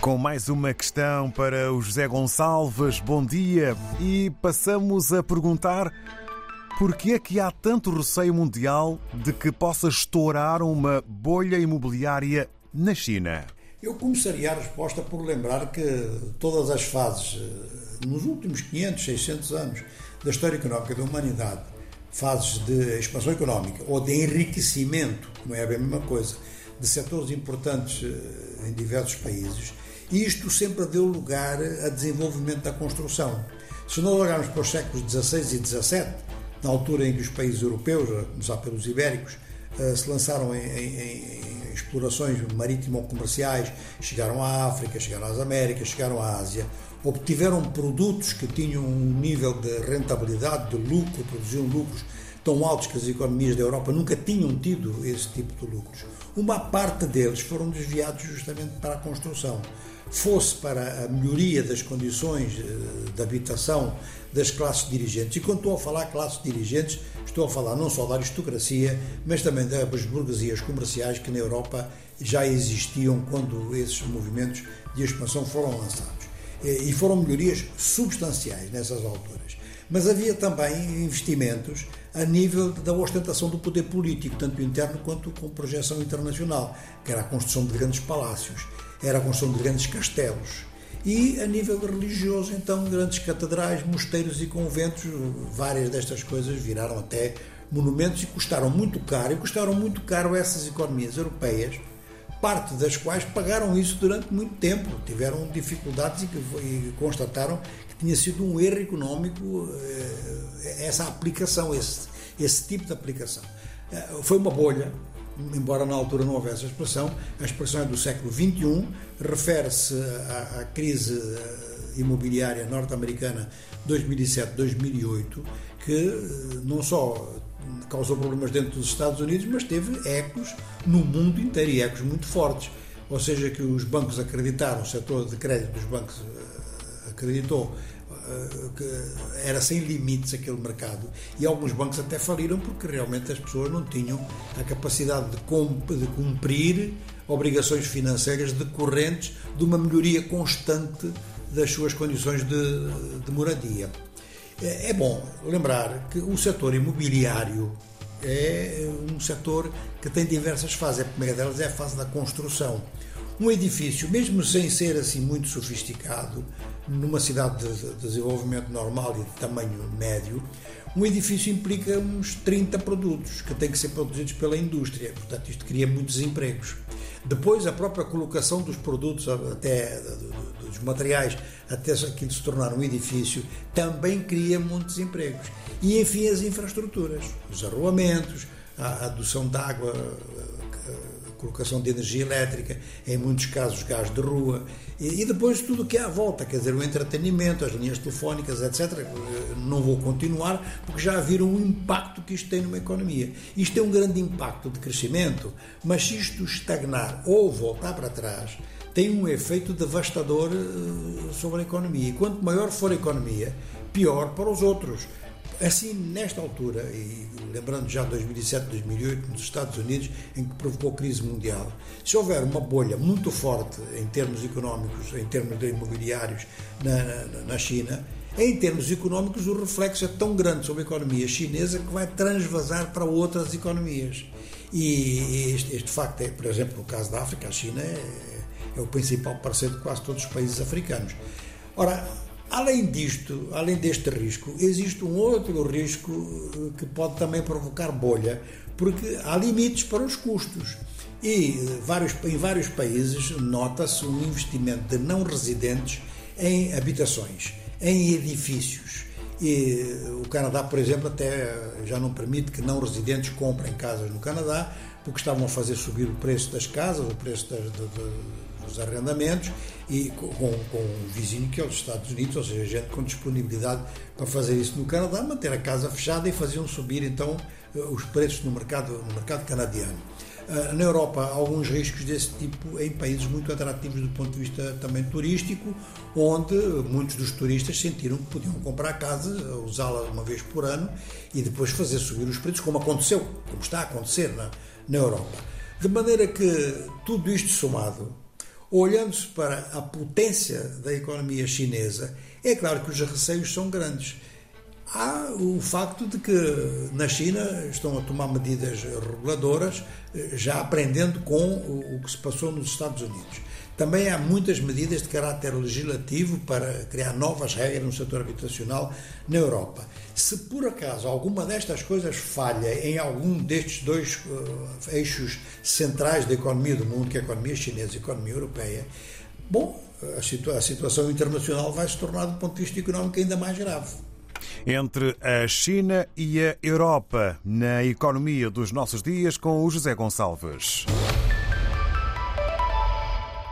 Com mais uma questão para o José Gonçalves, bom dia. E passamos a perguntar por que é que há tanto receio mundial de que possa estourar uma bolha imobiliária na China? Eu começaria a resposta por lembrar que todas as fases, eh, nos últimos 500, 600 anos da história económica da humanidade, fases de expansão económica ou de enriquecimento, não é a mesma coisa, de setores importantes eh, em diversos países, isto sempre deu lugar a desenvolvimento da construção. Se nós olharmos para os séculos XVI e XVII, na altura em que os países europeus, a começar pelos ibéricos, eh, se lançaram em, em, em explorações marítimo-comerciais, chegaram à África, chegaram às Américas, chegaram à Ásia, obtiveram produtos que tinham um nível de rentabilidade, de lucro, produziam lucros tão altos que as economias da Europa nunca tinham tido esse tipo de lucros. Uma parte deles foram desviados justamente para a construção. Fosse para a melhoria das condições eh, de habitação das classes dirigentes. E quando estou a falar classes dirigentes, estou a falar não só da aristocracia, mas também das burguesias comerciais que na Europa já existiam quando esses movimentos de expansão foram lançados. Eh, e foram melhorias substanciais nessas alturas. Mas havia também investimentos a nível da ostentação do poder político, tanto interno quanto com projeção internacional, que era a construção de grandes palácios, era a construção de grandes castelos. E a nível religioso, então, grandes catedrais, mosteiros e conventos, várias destas coisas viraram até monumentos e custaram muito caro, e custaram muito caro essas economias europeias, parte das quais pagaram isso durante muito tempo, tiveram dificuldades e, e constataram que tinha sido um erro económico eh, essa aplicação, esse, esse tipo de aplicação. Eh, foi uma bolha, embora na altura não houvesse a expressão, a expressão é do século XXI, refere-se à, à, crise eh, imobiliária norte-americana 2007-2008, que não só causou problemas dentro dos Estados Unidos, mas teve ecos no mundo inteiro e ecos muito fortes. Ou seja, que os bancos acreditaram, o setor de crédito dos bancos eh, acreditou eh, que era sem limites aquele mercado e alguns bancos até faliram porque realmente as pessoas não tinham a capacidade de cumprir obrigações financeiras decorrentes de uma melhoria constante das suas condições de, de moradia. É, é bom lembrar que o setor imobiliário é um setor que tem diversas fases. A primeira delas é a fase da construção. Um edifício, mesmo sem ser assim muito sofisticado, numa cidade de desenvolvimento normal e de tamanho médio, um edifício implica uns 30 produtos que têm que ser produzidos pela indústria. Portanto, isto cria muitos empregos. Depois, a própria colocação dos produtos, até dos materiais, até aquilo se tornar um edifício, também cria muitos empregos. E, enfim, as infraestruturas, os arruamentos, a adoção de água, colocação de energia elétrica, em muitos casos gás de rua, e, e depois tudo o que é à volta, quer dizer, o entretenimento, as linhas telefónicas, etc. Não vou continuar, porque já viram o impacto que isto tem numa economia. Isto tem um grande impacto de crescimento, mas se isto estagnar ou voltar para trás, tem um efeito devastador eh, sobre a economia. E quanto maior for a economia, pior para os outros Assim, nesta altura, e lembrando já de 2007, 2008, nos Estados Unidos, em que provocou crise mundial, se houver uma bolha muito forte em termos económicos, em termos de imobiliários na, na, na China, em termos económicos, o reflexo é tão grande sobre a economia chinesa que vai transvasar para outras economias. E este, este facto é, por exemplo, no caso da África, a China é, é o principal parceiro de quase todos os países africanos. Ora, Além disto, além deste risco, existe um outro risco eh, que pode também provocar bolha, porque há limites para os custos. E eh, vários, em vários países nota-se um investimento de não residentes em habitações, em edifícios. E eh, o Canadá, por exemplo, até já não permite que não residentes comprem casas no Canadá, porque estavam a fazer subir o preço das casas, o preço das, de, de, dos arrendamentos e com, com, um vizinho que é os Estados Unidos, ou seja, gente com disponibilidade para fazer isso no Canadá, manter a casa fechada e faziam subir então eh, os preços no mercado, no mercado canadiano. Eh, na Europa, há alguns riscos desse tipo em países muito atrativos do ponto de vista também turístico, onde muitos dos turistas sentiram que podiam comprar casa, usá-la uma vez por ano e depois fazer subir os preços, como aconteceu, como está a acontecer na, na Europa. De maneira que tudo isto somado Olhando-se para a potência da economia chinesa, é claro que os receios são grandes. Há o facto de que na China estão a tomar medidas reguladoras, eh, já aprendendo com o que se passou nos Estados Unidos. Também há muitas medidas de caráter legislativo para criar novas regras no setor habitacional na Europa. Se por acaso alguma destas coisas falha em algum destes dois uh, eixos centrais da economia do mundo, que é a economia chinesa e a economia europeia, bom, a, situa a situação internacional vai se tornar, do ponto de vista económico, ainda mais grave entre a China e a Europa na economia dos nossos dias com o José Gonçalves.